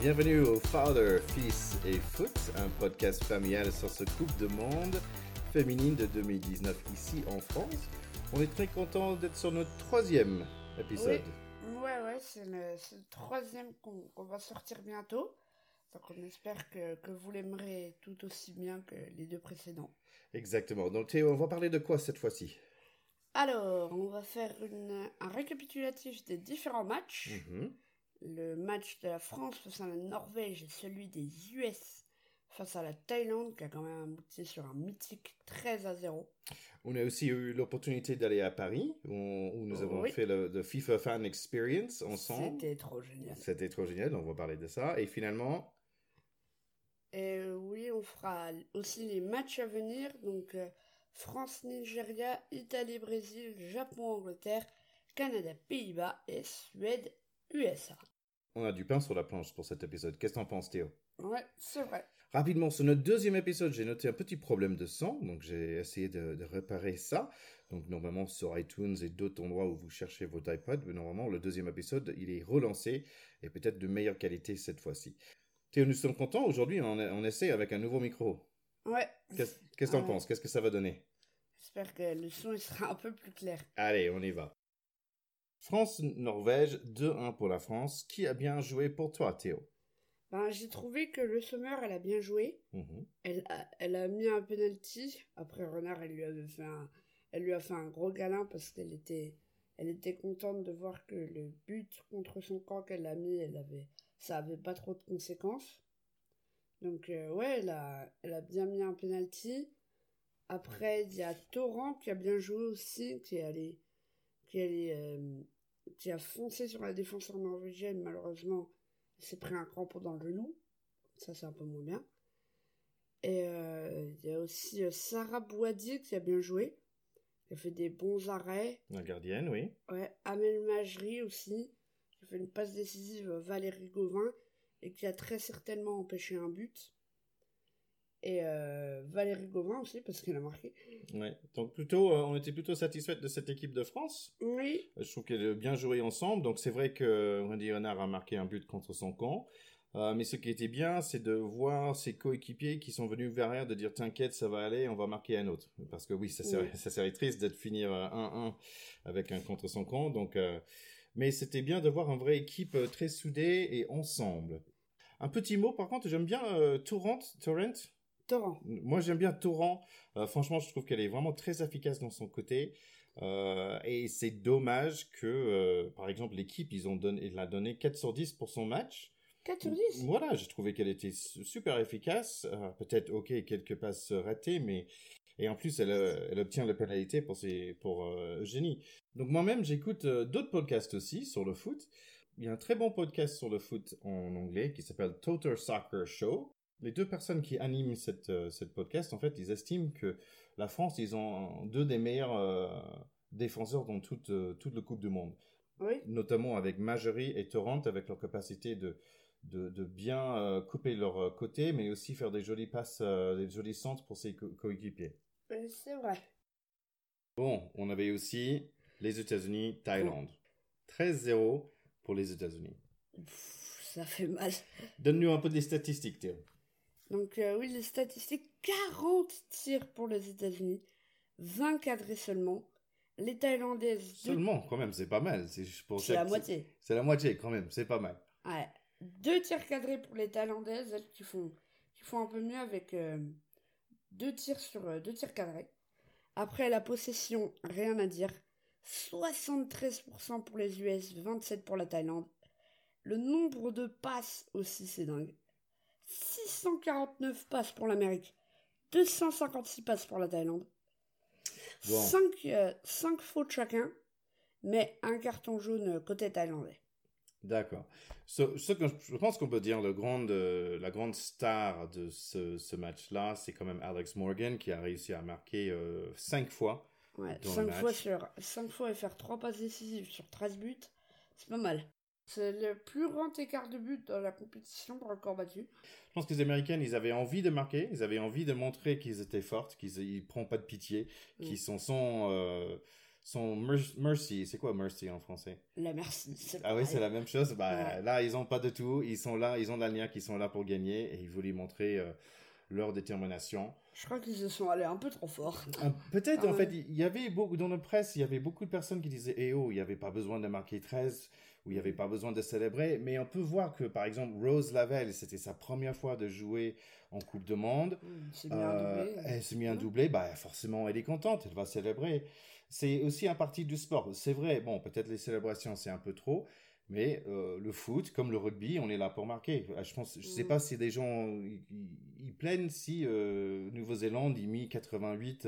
Bienvenue au Father, Fils et Foot, un podcast familial sur ce Coupe de Monde féminine de 2019 ici en France. On est très content d'être sur notre troisième épisode. Oui. Ouais, ouais, c'est le, le, troisième qu'on va sortir bientôt. Donc on espère que, que vous l'aimerez tout aussi bien que les deux précédents. Exactement. Donc Théo, on va parler de quoi cette fois-ci? Alors, on va faire une, un récapitulatif des différents matchs. Mhm. Le match de la France face à la Norvège et celui des US face à la Thaïlande qui a quand même abouti sur un mythique 13 à 0. On a aussi eu l'opportunité d'aller à Paris où, où nous avons Oui. fait le, le FIFA Fan Experience ensemble. C'était trop génial. C'était trop génial, on va parler de ça. Et finalement, Et oui, on fera aussi les matchs à venir. Donc euh, France-Nigeria, Italie-Brésil, Japon-Angleterre, Canada-Pays-Bas et Suède-USA. On a du pain sur la planche pour cet épisode. Qu'est-ce que t'en penses Théo? Ouais, c'est vrai. Rapidement, sur notre deuxième épisode, j'ai noté un petit problème de son, donc j'ai essayé de, de réparer ça. Donc normalement sur iTunes et d'autres endroits où vous cherchez votre iPod, mais normalement le deuxième épisode, il est relancé et peut-être de meilleure qualité cette fois-ci. Théo, nous sommes contents. Aujourd'hui, on, on essaie avec un nouveau micro. Ouais. Qu'est-ce qu'est-ce que t'en Ouais. penses? Qu'est-ce que ça va donner? J'espère que le son il sera un peu plus clair. Allez, on y va. France-Norvège, 2-1 pour la France. Qui a bien joué pour toi, Théo? Ben, j'ai trouvé que le Sommer, elle a bien joué. Mhm. Elle a, elle a mis un penalty. Après, Renard, elle lui avait fait un, elle lui a fait un gros câlin parce qu'elle était, elle était contente de voir que le but contre son camp qu'elle a mis, elle avait, ça avait pas trop de conséquences. Donc, euh, ouais, elle a, elle a bien mis un penalty. Après, il y a Torrent qui a bien joué aussi, qui est allé, qui est allé, euh, qui a foncé sur la défenseur norvégienne. Malheureusement, s'est pris un crampon dans le genou. Ça, c'est un peu moins bien. Et euh, il y a aussi euh, Sarah Boisdier qui a bien joué. Elle fait des bons arrêts. La gardienne, oui. Ouais, Amel Majri aussi, qui a fait une passe décisive Valérie Gauvin et qui a très certainement empêché un but. Et euh, Valérie Gauvin aussi, parce qu'elle a marqué. Ouais. Donc plutôt, euh, on était plutôt satisfait de cette équipe de France. Oui, Euh, Je trouve qu'elle a bien joué ensemble. Donc c'est vrai que Wendy Renard a marqué un but contre son camp. Euh, mais ce qui était bien, c'est de voir ses coéquipiers qui sont venus vers elle, de dire t'inquiète, ça va aller, on va marquer un autre. Parce que oui, ça serait, Oui. ça serait triste d'être finir euh, 1-1 avec un contre son camp. Donc, euh, mais c'était bien de voir une vraie équipe euh, très soudée et ensemble. Un petit mot, par contre, j'aime bien euh, Torrent, Torrent. Torrent. Moi, j'aime bien Torrent. Euh, franchement, je trouve qu'elle est vraiment très efficace dans son côté. Euh, et c'est dommage que, euh, par exemple, l'équipe, ils ont donné, il a donné 4 sur 10 pour son match. 4 sur 10 Voilà, j'ai trouvé qu'elle était su- super efficace. Peut-être, ok, quelques passes ratées, mais et en plus, elle, elle obtient la pénalité pour ses, pour Eugénie. Donc moi-même, j'écoute d'autres podcasts aussi sur le foot. Il y a un très bon podcast sur le foot en anglais qui s'appelle Total Soccer Show. Les deux personnes qui animent cette, euh, cette podcast, en fait, ils estiment que la France, ils ont deux des meilleurs euh, défenseurs dans toute, euh, toute le Coupe du Monde Oui, notamment avec Marjorie et Torrent, avec leur capacité de, de, de bien couper leur côté, mais aussi faire des jolies passes, des jolis centres pour ses co- coéquipiers. c'est vrai. Bon, on avait aussi les États-Unis, Thaïlande. 13-0 pour les États-Unis. Pff, ça fait mal. Donne-nous un peu des statistiques, Théo. Donc euh, oui, les statistiques, 40 tirs pour les États-Unis, 20 cadrés seulement. Les Thaïlandaises, deux- Seulement, quand même, c'est pas mal. C'est pour c'est chaque- la moitié. C'est la moitié, quand même, c'est pas mal. Ouais. Deux tirs cadrés pour les Thaïlandaises, elles qui font, qui font un peu mieux avec euh, deux tirs sur euh, deux tirs cadrés. Après la possession, rien à dire. 73% pour les US, 27% pour la Thaïlande. Le nombre de passes aussi, c'est dingue. 649 passes pour l'Amérique, 256 passes pour la Thaïlande. Bon. 5, fautes chacun, mais un carton jaune côté thaïlandais. D'accord. Ce, ce que je pense qu'on peut dire, le grande, euh, la grande star de ce, ce match-là, c'est quand même Alex Morgan qui a réussi à marquer euh, cinq fois. Ouais, dans le 5 match. fois, sur, cinq fois et faire 3 passes décisives sur 13 buts, c'est pas mal. C'est le plus grand écart de but dans la compétition pour record battu. Je pense que les Américaines, ils avaient envie de marquer, ils avaient envie de montrer qu'ils étaient fortes, qu'ils ils prennent pas de pitié, qu'ils Mm. s'en sont euh, son mercy. C'est quoi mercy en français? La merci. Ah oui, c'est la même chose. Bah, Là, ils ont pas de tout. Ils sont là, ils ont de qui sont là pour gagner et ils voulaient montrer euh, leur détermination. Je crois qu'ils se sont allés un peu trop fort. Peut-être, en fait, il y avait beaucoup, dans la presse, il y avait beaucoup de personnes qui disaient, eh oh, il n'y avait pas besoin de marquer 13 où il n'y avait pas besoin de célébrer. Mais on peut voir que, par exemple, Rose Lavelle, c'était sa première fois de jouer en Coupe de Monde. Mmh, euh, elle s'est mis un doublé. Bah, forcément, elle est contente, elle va célébrer. C'est aussi un parti du sport. C'est vrai, bon, peut-être les célébrations, c'est un peu trop. Mais euh, le foot, comme le rugby, on est là pour marquer. Ah, je pense, je sais pas si des gens ils, plaignent si euh, Nouvelle-Zélande y mis 88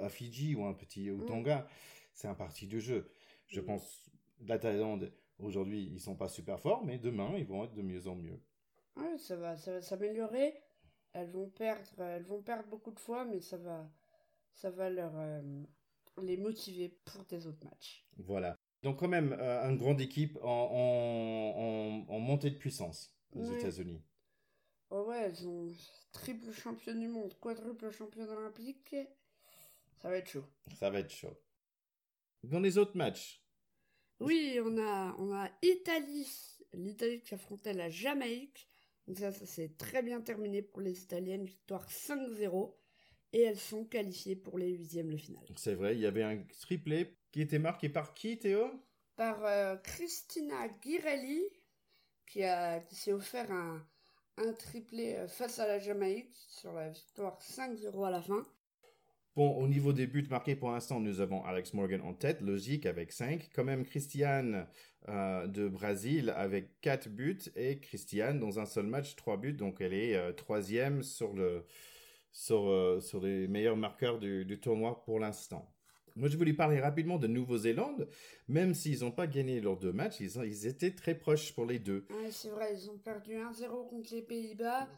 à, Fidji ou un petit au. Tonga. C'est un parti du jeu. Je pense la Thaïlande Aujourd'hui, ils sont pas super forts, mais demain, ils vont être de mieux en mieux. Ouais, ça va, ça va s'améliorer. Elles vont perdre, elles vont perdre beaucoup de fois, mais ça va, ça va leur euh, les motiver pour des autres matchs. Voilà. Donc quand même, euh, une grande équipe en, en, montée de puissance, les États-Unis. Oh ouais, elles ont triple champion du monde, quadruple champion olympique. Ça va être chaud. Ça va être chaud. Dans les autres matchs, oui, on a, on a Italie, l'Italie qui affrontait la Jamaïque. Donc ça, ça s'est très bien terminé pour les Italiennes, victoire 5-0. Et elles sont qualifiées pour les huitièmes de finale. C'est vrai, il y avait un triplé qui était marqué par qui, Théo? Par euh, Christina Girelli, qui, a, qui s'est offert un, un triplé euh, face à la Jamaïque sur la victoire 5-0 à la fin. Bon, au niveau des buts marqués pour l'instant, nous avons Alex Morgan en tête, logique avec 5. Quand même Christiane euh, de Brésil avec 4 buts et Christiane dans un seul match 3 buts. Donc elle est euh, troisième sur, le, sur, euh, sur les meilleurs marqueurs du, du tournoi pour l'instant. Moi, je voulais parler rapidement de Nouvelle-Zélande. Même s'ils n'ont pas gagné leurs deux matchs, ils, étaient très proches pour les deux. Ouais, c'est vrai, ils ont perdu 1-0 contre les Pays-Bas.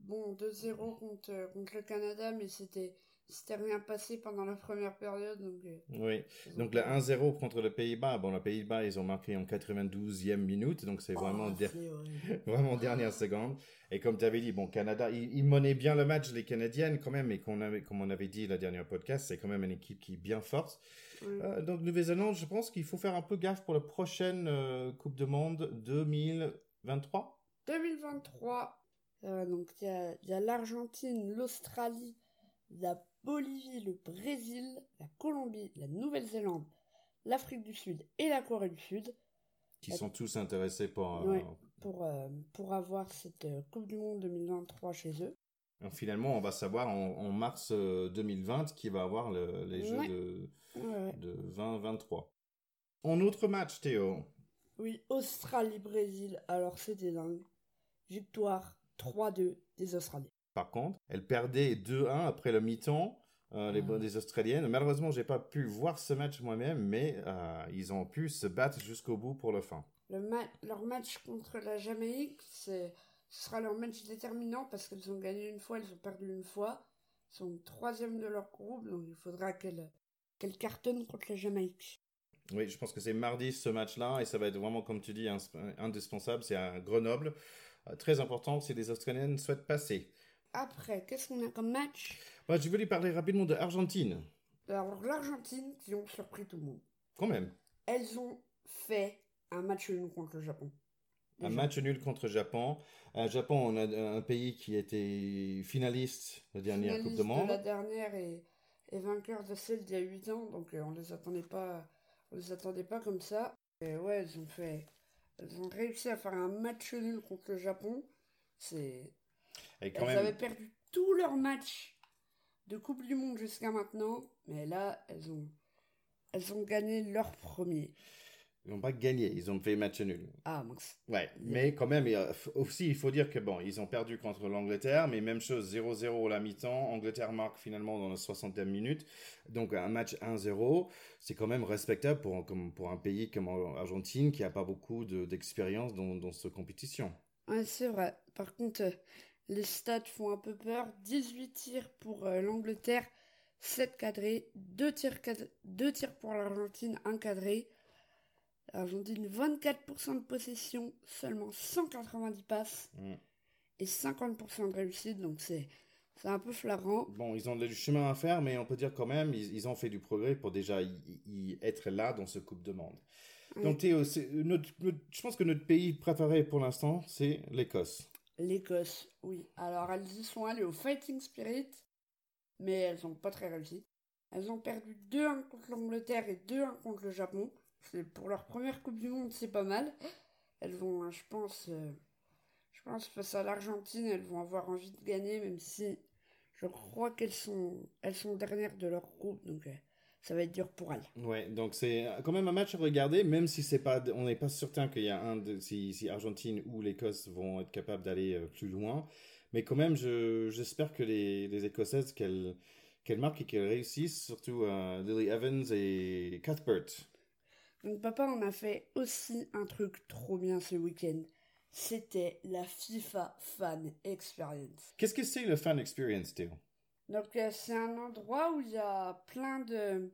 Bon, 2-0 contre, contre le Canada, mais c'était c'était rien passé pendant la première période. Donc, euh, oui, donc le 1-0 contre le Pays-Bas. Bon, le Pays-Bas, ils ont marqué en 92e minute, donc c'est vraiment, oh, vraiment dernière seconde. Et comme tu avais dit, bon, Canada, ils, ils, bien le match, les Canadiennes, quand même, et qu'on avait, comme on avait dit la dernière podcast, c'est quand même une équipe qui est bien forte. Euh, donc, Nouvelle-Zélande, je pense qu'il faut faire un peu gaffe pour la prochaine euh, Coupe du Monde 2023. 2023. donc, il y a l'Argentine, l'Australie, la Bolivie, le Brésil, la Colombie, la Nouvelle-Zélande, l'Afrique du Sud et la Corée du Sud. Qui sont tous intéressés pour, euh, pour, euh, pour avoir cette euh, Coupe du Monde 2023 chez eux. finalement, on va savoir en, mars 2020 qui va avoir les Jeux de, de 2023. En autre match, Théo Oui, Australie-Brésil. Alors, c'était dingue. Victoire 3-2 des Australiens par contre. Elle perdait 2-1 après le mi-temps. Euh, les ah. des Australiennes. Malheureusement, j'ai pas pu voir ce match moi-même, mais euh, ils ont pu se battre jusqu'au bout pour le fin. Le leur match contre la Jamaïque, ce sera leur match déterminant parce qu'elles ont gagné une fois, elles ont perdu une fois. Elles sont troisième de leur groupe, donc il faudra qu'elles qu'elles cartonnent contre la Jamaïque. Oui, je pense que c'est mardi ce match-là et ça va être vraiment, comme tu dis, indispensable. C'est à Grenoble. Euh, très important si les Australiennes souhaitent passer. Après, qu'est-ce qu'on a comme match? Bah, Je voulais parler rapidement de l'Argentine. Alors, l'Argentine, qui ont surpris tout le monde. Quand même. Elles ont fait un match nul contre le Japon. Un match nul contre le Japon. Un Japon, on a un pays qui était finaliste la dernière Coupe du Monde. De la dernière et, et, vainqueur de celle d'il y a 8 ans, donc euh, on les attendait pas, on les attendait pas comme ça. Et ouais, elles ont fait, elles ont réussi à faire un match nul contre le Japon. C'est elles avaient perdu tous leurs matchs de Coupe du Monde jusqu'à maintenant, mais là, elles ont, elles ont gagné leur premier. Ils n'ont pas gagné, ils ont fait match nul. Ah, mince. Ouais, mais quand même, aussi, il faut dire que bon, ils ont perdu contre l'Angleterre, mais même chose, 0-0 à la mi-temps. Angleterre marque finalement dans la 60e minute. Donc, un match 1-0, c'est quand même respectable pour, comme, pour un pays comme l'Argentine qui n'a pas beaucoup d'expérience dans, dans cette compétition. Ouais, c'est vrai. Par contre, les stats font un peu peur. 18 tirs pour euh, l'Angleterre, 7 cadrés, 2 tirs, tirs pour l'Argentine, 1 cadré. L'Argentine, 24% de possession, seulement 190 passes mm. et 50% de réussite. Donc c'est c'est un peu flagrant. Bon, ils ont du chemin à faire, mais on peut dire quand même, ils, ont fait du progrès pour déjà y, être là dans ce Coupe de Monde. Donc Théo, je pense que notre pays préféré pour l'instant, c'est l'Écosse. L'Écosse, oui. Alors elles y sont allées au Fighting Spirit, mais elles n'ont pas très réussi. Elles ont perdu 2-1 contre l'Angleterre et 2-1 contre le Japon. Pour leur première Coupe du Monde, c'est pas mal. Elles vont, je pense, euh, je pense face à l'Argentine, elles vont avoir envie de gagner, même si je crois qu'elles sont, elles sont dernières de leur groupe, euh, ça va être dur pour elles. Ouais, donc c'est quand même un match à regarder, même si c'est pas, on n'est pas certain qu'il y a un de, si, si Argentine ou l'Écosse vont être capables d'aller euh, plus loin, mais quand même, j'espère que les, les Écossaises qu'elles qu'elles marquent et qu'elles réussissent, surtout euh, Lily Evans et Cuthbert. Donc papa, on a fait aussi un truc trop bien ce week-end c'était la FIFA Fan Experience. Qu'est-ce que c'est le Fan Experience, Théo? Donc euh, c'est un endroit où il y a plein de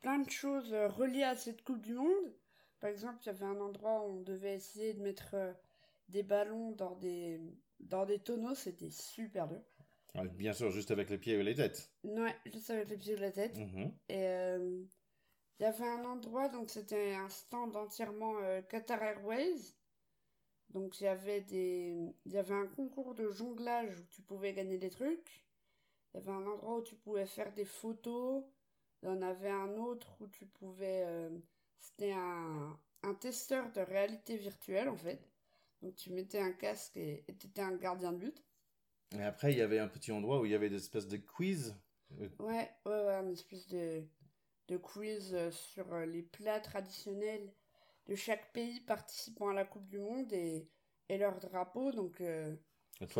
plein de choses euh, reliées à cette Coupe du Monde. Par exemple, il y avait un endroit où on devait essayer de mettre euh, des ballons dans des dans des tonneaux, c'était super dur. Bien sûr, juste avec les pieds et les têtes. Ouais, juste avec les pieds et la tête. Mhm. Et il y avait un endroit, donc c'était un stand entièrement Qatar Airways. Donc il y avait des il y avait un concours de jonglage où tu pouvais gagner des trucs. Il y avait un endroit où tu pouvais faire des photos. Il y en avait un autre où tu pouvais euh, c'était un un testeur de réalité virtuelle en fait. Donc tu mettais un casque et tu étais un gardien de but. Et après il y avait un petit endroit où il y avait des espèces de quiz. Ouais, ouais, ouais, une espèce de de quiz euh, sur euh, les plats traditionnels de chaque pays participant à la Coupe du Monde et, et leur drapeau. Donc, euh,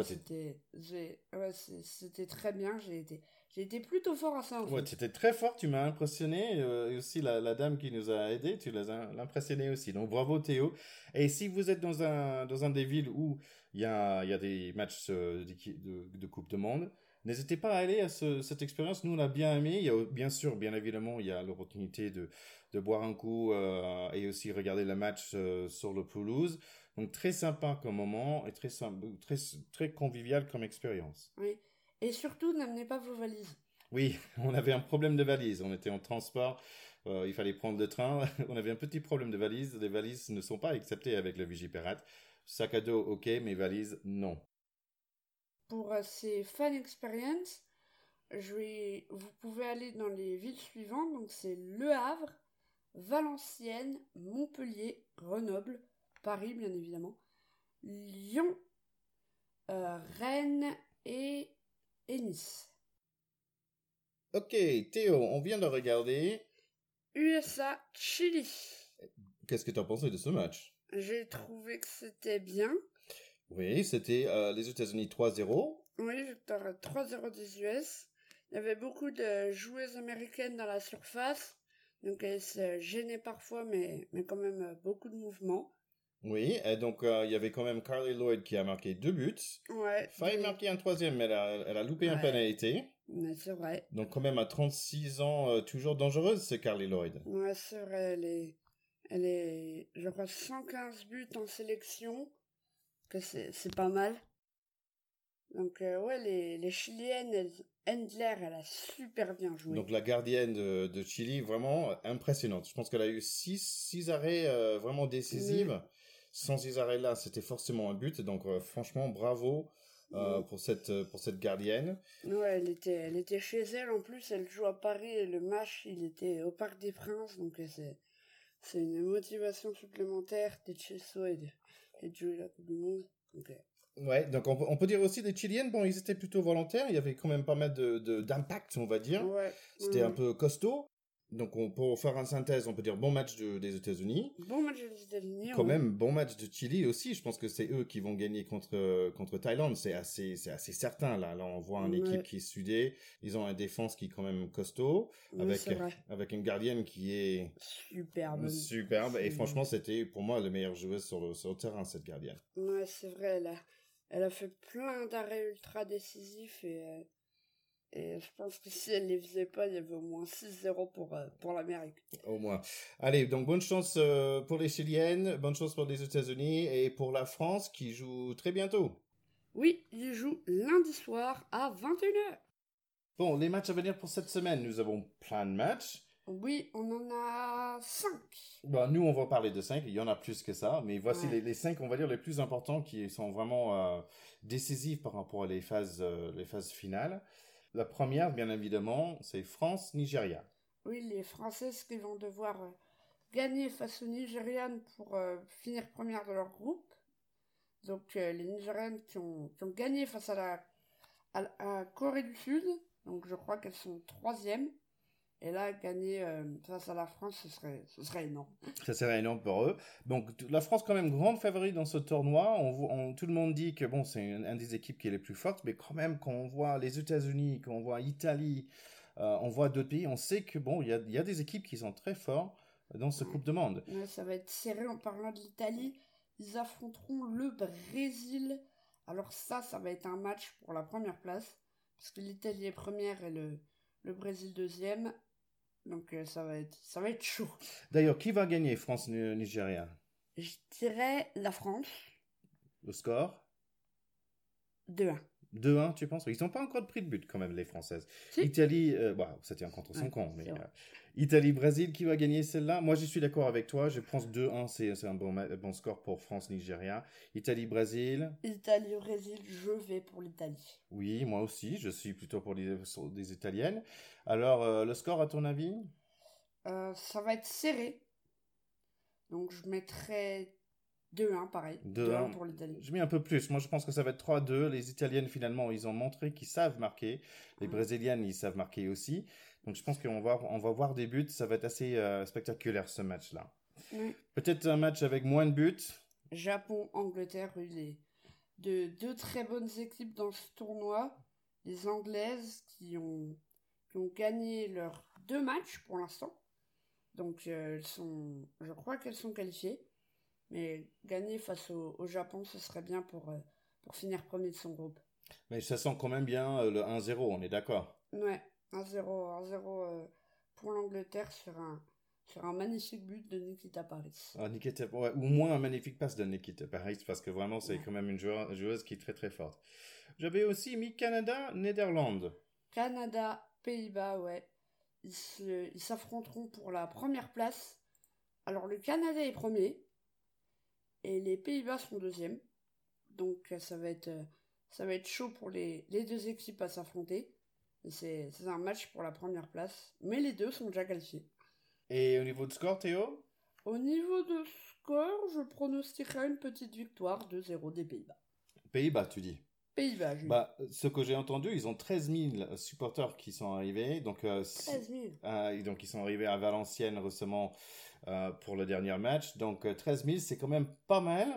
c'était ouais, c'était très bien. J'ai été, j'ai été plutôt fort à ça. En ouais, tu étais très fort, tu m'as impressionné. Euh, et aussi, la, la, dame qui nous a aidés, tu l'as impressionné aussi. Donc, bravo Théo. Et si vous êtes dans un, dans un des villes où il y a, y a des matchs euh, de, de, Coupe du Monde, N'hésitez pas à aller à cette expérience. Nous, on a bien aimé. Il y a, bien sûr, bien évidemment, il y a l'opportunité de, de boire un coup euh, et aussi regarder le match euh, sur le pelouse. Donc très sympa comme moment et très, très, très convivial comme expérience. Oui. Et surtout, n'amenez pas vos valises. Oui, on avait un problème de valises. On était en transport. Euh, il fallait prendre le train. on avait un petit problème de valises. Les valises ne sont pas acceptées avec le Vigipirate. Sac à dos, ok, mais valises, non. Pour ces fan experience, je vais, vous pouvez aller dans les villes suivantes. Donc c'est Le Havre, Valenciennes, Montpellier, Grenoble, Paris bien évidemment, Lyon, euh, Rennes et, Nice. Ok, Théo, on vient de regarder. USA, Chili. Qu'est-ce que tu as pensé de ce match? J'ai trouvé que c'était bien. Oui, c'était euh, les États-Unis 3-0. Oui, victoire 3-0 des US. Il y avait beaucoup de joueuses américaines dans la surface. Donc elle se gênait parfois, mais, mais quand même euh, beaucoup de mouvements. Oui, et donc euh, il y avait quand même Carly Lloyd qui a marqué deux buts. Ouais. Failli marquer un troisième, mais elle a, elle a loupé un pénalité. c'est vrai. Donc quand même à 36 ans, euh, toujours dangereuse, c'est Carly Lloyd. Ouais, c'est vrai, elle est, elle est, je crois, 115 buts en sélection, que c'est pas mal. Donc ouais, les, les Chiliennes, elles, Endler, elle a super bien joué. Donc la gardienne de, de Chili, vraiment impressionnante. Je pense qu'elle a eu six, six arrêts euh, vraiment décisifs. Sans arrêts-là, c'était forcément un but. Donc euh, franchement, bravo euh, pour cette pour cette gardienne. Ouais, elle était elle était chez elle en plus. Elle joue à Paris et le match il était au Parc des Princes. Donc c'est c'est une motivation supplémentaire d'être chez soi et de, jouer la Coupe du Monde. Ouais, donc on, peut dire aussi des Chiliennes, bon, ils étaient plutôt volontaires, il y avait quand même pas mal de d'impact, on va dire. Ouais. C'était un peu costaud. Donc on, pour faire une synthèse, on peut dire bon match des États-Unis. Bon match des États-Unis. Quand même bon match de Chili aussi. Je pense que c'est eux qui vont gagner contre contre Thaïlande. C'est assez c'est assez certain là. Là on voit une équipe qui est sudée. Ils ont un défense qui est quand même costaud avec avec une gardienne qui est superbe. Superbe. Et franchement c'était pour moi le meilleur joueur sur le sur le terrain cette gardienne. Ouais c'est vrai là elle a fait plein d'arrêts ultra décisifs et, euh, et je pense que si elle les faisait pas, il y avait au moins 6-0 pour, euh, pour l'Amérique. Au moins. Allez, donc bonne chance euh, pour les Chiliennes, bonne chance pour les États-Unis et pour la France qui joue très bientôt. Oui, il joue lundi soir à 21h. Bon, les matchs à venir pour cette semaine, nous avons plein de matchs. Oui, on en a 5. Bon, nous, on va parler de 5, il y en a plus que ça, mais voici Ouais. les, les 5, on va dire, les plus importants qui sont vraiment euh, décisifs par rapport à les phases, euh, les phases finales. La première, bien évidemment, c'est France-Nigeria. Oui, les Françaises qui vont devoir euh, gagner face aux Nigérianes pour euh, finir première de leur groupe. Donc euh, les Nigérianes qui ont, gagné face à la Corée du Sud. Donc je crois qu'elles sont troisième. Et là, gagner euh, face à la France, ce serait, ce serait énorme. Ça serait énorme pour eux. Donc, la France, quand même, grande favorite dans ce tournoi. On, voit- on- tout le monde dit que, bon, c'est une, une des équipes qui est les plus fortes, mais quand même, quand on voit les États-Unis, quand on voit l'Italie, euh, on voit d'autres pays, on sait que, bon, il y a, il y a des équipes qui sont très fortes dans ce Coupe de Monde. Ouais, ça va être serré en parlant de l'Italie. Ils affronteront le Brésil. Alors ça, ça va être un match pour la première place. Parce que l'Italie est première et le, le Brésil deuxième. Donc euh, ça, va être, ça va être chaud. D'ailleurs, qui va gagner France-Nigeria Je dirais la France, Le score? 2-1. 2-1, tu penses? Ils n'ont pas encore pris de but, quand même, les Françaises. Si. Italie, euh, bah, ça tient contre son Ouais, camp, mais euh, Italie-Brésil, qui va gagner celle-là? Moi, je suis d'accord avec toi. Je pense 2-1, c'est c'est un bon, bon score pour France-Nigeria. Italie-Brésil, Italie-Brésil, je vais pour l'Italie. oui, moi aussi. Je suis plutôt pour les, des Italiennes. Alors, euh, le score, à ton avis? Euh, ça va être serré. Donc je mettrai 2-1 pareil. 2-1. pour l'Italie. Je mets un peu plus. Moi, je pense que ça va être 3-2. Les Italiennes, finalement, ils ont montré qu'ils savent marquer. Les Ouais. Brésiliennes, ils savent marquer aussi. Donc, je pense qu'on va, on va voir des buts. Ça va être assez euh, spectaculaire, ce match-là. Oui. Peut-être un match avec moins de buts. Japon, Angleterre, les de deux très bonnes équipes dans ce tournoi. Les Anglaises qui ont, qui ont gagné leurs deux matchs pour l'instant. Donc euh, elles sont, je crois qu'elles sont qualifiées. Mais gagner face au, au Japon, ce serait bien pour, euh, pour finir premier de son groupe. Mais ça sent quand même bien euh, le 1-0, on est d'accord. Ouais, 1-0 1-0 euh, pour l'Angleterre sur un, sur un magnifique but de Nikita Paris. Ah, Nikita, ouais, ou moins un magnifique passe de Nikita Paris, parce que vraiment, c'est Ouais. quand même une joueuse, joueuse qui est très très forte. J'avais aussi mis Canada, Néderlande. Canada, Pays-Bas, ouais. Ils s'affronteront pour la première place. Alors le Canada est premier et les Pays-Bas sont deuxième. Donc euh, ça va être, euh, ça va être chaud pour les, les deux équipes à s'affronter. C'est c'est un match pour la première place. Mais les deux sont déjà qualifiés. Et au niveau de score, Théo? Au niveau de score, je pronostiquerai une petite victoire 2-0 des Pays-Bas. Pays-Bas, tu dis. Pays-Bas, Jules. Bah, ce que j'ai entendu, ils ont 13 000 supporters qui sont arrivés. Donc, euh, si- 13 000. euh, donc ils sont arrivés à Valenciennes récemment euh, pour le dernier match. Donc, euh, 13 000, c'est quand même pas mal.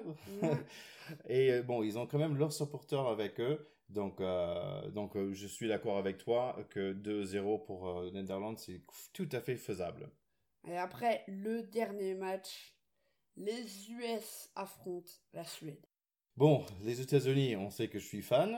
Ouais. Et euh, bon, ils ont quand même leurs supporters avec eux. Donc, euh, donc euh, je suis d'accord avec toi que 2-0 pour euh, Netherlands, c'est tout à fait faisable. Et après, le dernier match, les US affrontent la Suède. Bon, les États-Unis, on sait que je suis fan.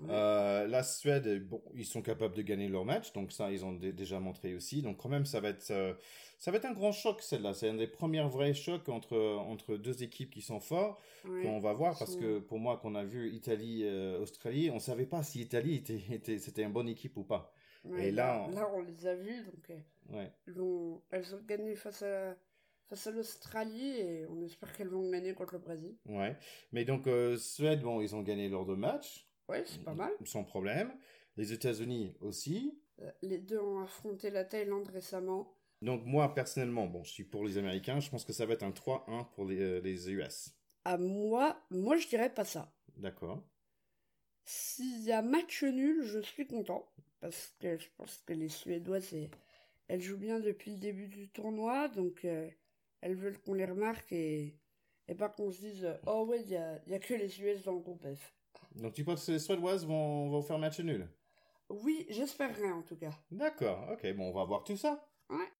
Ouais. Euh, la Suède, bon, ils sont capables de gagner leur match, donc ça, ils ont dé- déjà montré aussi. Donc quand même, ça va être, euh, ça va être un grand choc celle-là. C'est un des premiers vrais chocs entre entre deux équipes qui sont forts Ouais. qu'on va voir parce que pour moi, qu'on a vu Italie, euh, Australie, on savait pas si Italie était, était c'était une bonne équipe ou pas. Ouais, et là, on- là, on les a vus, donc ont, elles ont gagné face à, face à l'Australie et on espère qu'elles vont gagner contre le Brésil. Ouais. Mais donc euh, Suède, bon, ils ont gagné leurs deux matchs Ouais, c'est pas mal. sans problème. Les États-Unis aussi. Euh, Les deux ont affronté la Thaïlande récemment. Donc moi personnellement, bon, je suis pour les Américains. Je pense que ça va être un 3-1 pour les, euh, les US. À moi, moi je dirais pas ça. D'accord. S'il y a match nul, je suis content. Parce que je pense que les Suédoises, elles- elles jouent bien depuis le début du tournoi. Donc euh, elles veulent qu'on les remarque et, et pas qu'on se dise Oh ouais, il y a, il y a que les US dans le groupe F. Donc tu penses que les Suédoises vont, vont faire match nul? Oui, j'espérerais en tout cas. D'accord, ok, bon, on va voir tout ça. Ouais.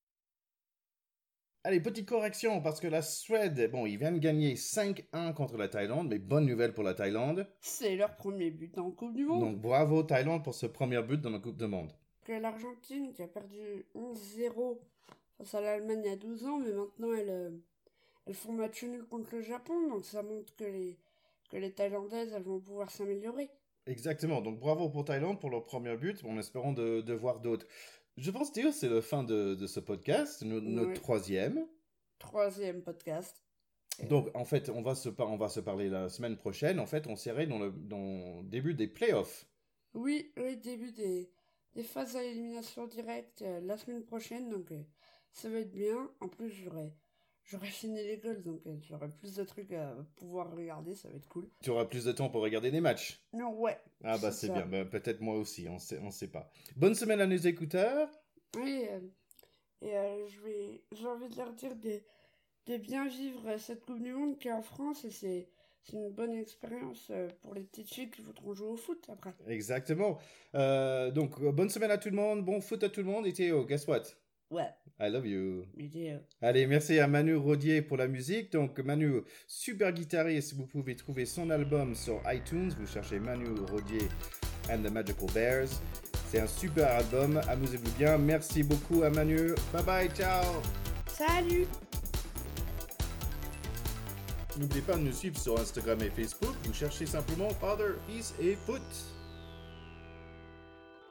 Allez, petite correction, parce que la Suède, bon, ils viennent gagner 5-1 contre la Thaïlande, mais bonne nouvelle pour la Thaïlande. C'est leur premier but en Coupe du Monde. Donc bravo Thaïlande pour ce premier but dans la Coupe du Monde. Que l'Argentine qui a perdu 11-0 face à l'Allemagne il y a 12 ans, mais maintenant elles, euh, elles font match nul contre le Japon, donc ça montre que les, que les Thaïlandaises elles vont pouvoir s'améliorer. Exactement. Donc bravo pour Thaïlande pour leur premier but, en espérant de, de voir d'autres. Je pense dire c'est la fin de, de ce podcast, no- notre troisième. Troisième podcast. Donc en fait, on va se on va se parler la semaine prochaine. En fait, on serait dans le dans le début des playoffs. Oui, oui, début des, des phases à élimination directe euh, la semaine prochaine, donc euh, ça va être bien. En plus, j'aurai j'aurai fini l'école, donc euh, j'aurai plus de trucs à pouvoir regarder, ça va être cool. Tu auras plus de temps pour regarder des matchs. Non, ouais. Ah bah C'est bien. Bah, Peut-être moi aussi. On sait on sait pas. Bonne semaine à nos écouteurs. Oui, euh, et euh, je vais, j'ai envie de leur dire de, de bien vivre cette Coupe du Monde qui est en France et c'est, c'est une bonne expérience pour les petites filles qui voudront jouer au foot après. Exactement. Euh, donc bonne semaine à tout le monde. Bon foot à tout le monde. Et Théo, guess what? Ouais, I love you. mais euh, Allez, merci à Manu Rodier pour la musique. Donc, Manu, super guitariste, vous pouvez trouver son album sur iTunes. Vous cherchez Manu Rodier and the Magical Bears. C'est un super album. Amusez-vous bien. Merci beaucoup à Manu. Bye bye, ciao. salut N'oubliez pas de nous suivre sur Instagram et Facebook. Vous cherchez simplement Father, Peace et Foot.